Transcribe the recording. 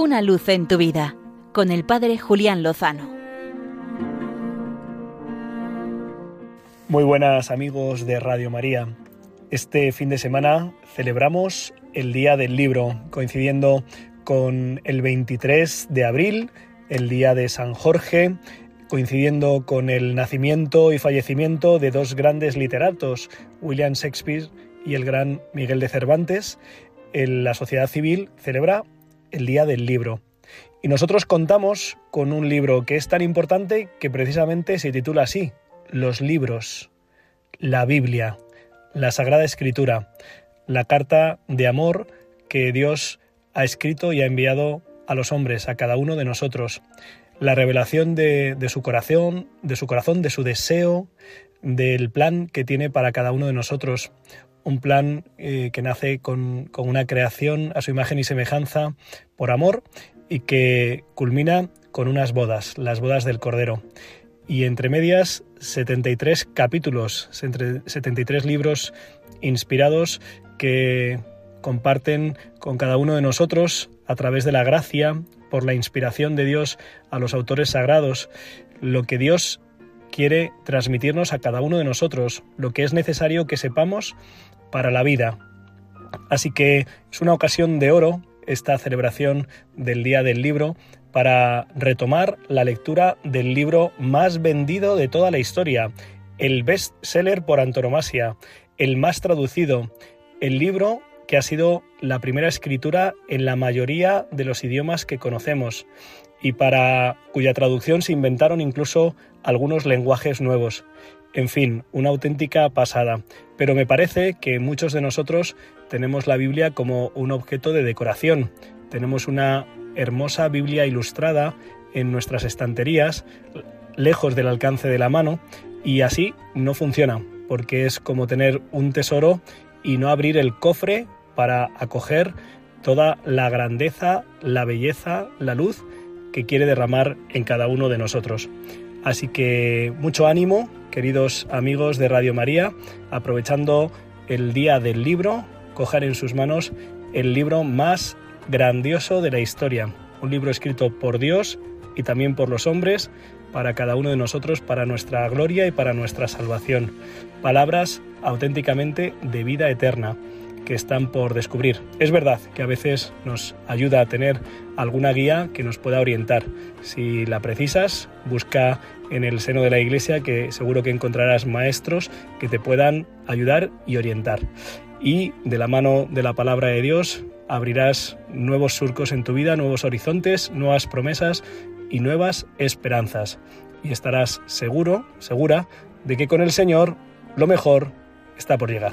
Una luz en tu vida con el Padre Julián Lozano. Muy buenas amigos de Radio María. Este fin de semana celebramos el Día del Libro, coincidiendo con el 23 de abril, el Día de San Jorge, coincidiendo con el nacimiento y fallecimiento de dos grandes literatos, William Shakespeare y el gran Miguel de Cervantes, la sociedad civil celebra el Día del Libro. Y nosotros contamos con un libro que es tan importante que precisamente se titula así, Los libros, la Biblia, la Sagrada Escritura, la carta de amor que Dios ha escrito y ha enviado a los hombres, a cada uno de nosotros. La revelación de, su corazón, de su corazón, de su deseo, del plan que tiene para cada uno de nosotros un plan eh, que nace con, una creación a su imagen y semejanza por amor y que culmina con unas bodas, las bodas del Cordero. Y entre medias, 73 capítulos, 73 libros inspirados que comparten con cada uno de nosotros a través de la gracia, por la inspiración de Dios a los autores sagrados, lo que Dios quiere transmitirnos a cada uno de nosotros, lo que es necesario que sepamos para la vida. Así que es una ocasión de oro esta celebración del Día del Libro para retomar la lectura del libro más vendido de toda la historia, el best seller por antonomasia, el más traducido, el libro que ha sido la primera escritura en la mayoría de los idiomas que conocemos y para cuya traducción se inventaron incluso algunos lenguajes nuevos. En fin, una auténtica pasada. Pero me parece que muchos de nosotros tenemos la Biblia como un objeto de decoración. Tenemos una hermosa Biblia ilustrada en nuestras estanterías, lejos del alcance de la mano, y así no funciona, porque es como tener un tesoro y no abrir el cofre para acoger toda la grandeza, la belleza, la luz que quiere derramar en cada uno de nosotros. Así que mucho ánimo, queridos amigos de Radio María, aprovechando el día del libro, coger en sus manos el libro más grandioso de la historia, un libro escrito por Dios y también por los hombres, para cada uno de nosotros, para nuestra gloria y para nuestra salvación. Palabras auténticamente de vida eterna que están por descubrir. Es verdad que a veces nos ayuda a tener alguna guía que nos pueda orientar. Si la precisas, busca en el seno de la iglesia que seguro que encontrarás maestros que te puedan ayudar y orientar. Y de la mano de la palabra de Dios abrirás nuevos surcos en tu vida, nuevos horizontes, nuevas promesas y nuevas esperanzas. Y estarás seguro, segura, de que con el Señor lo mejor está por llegar.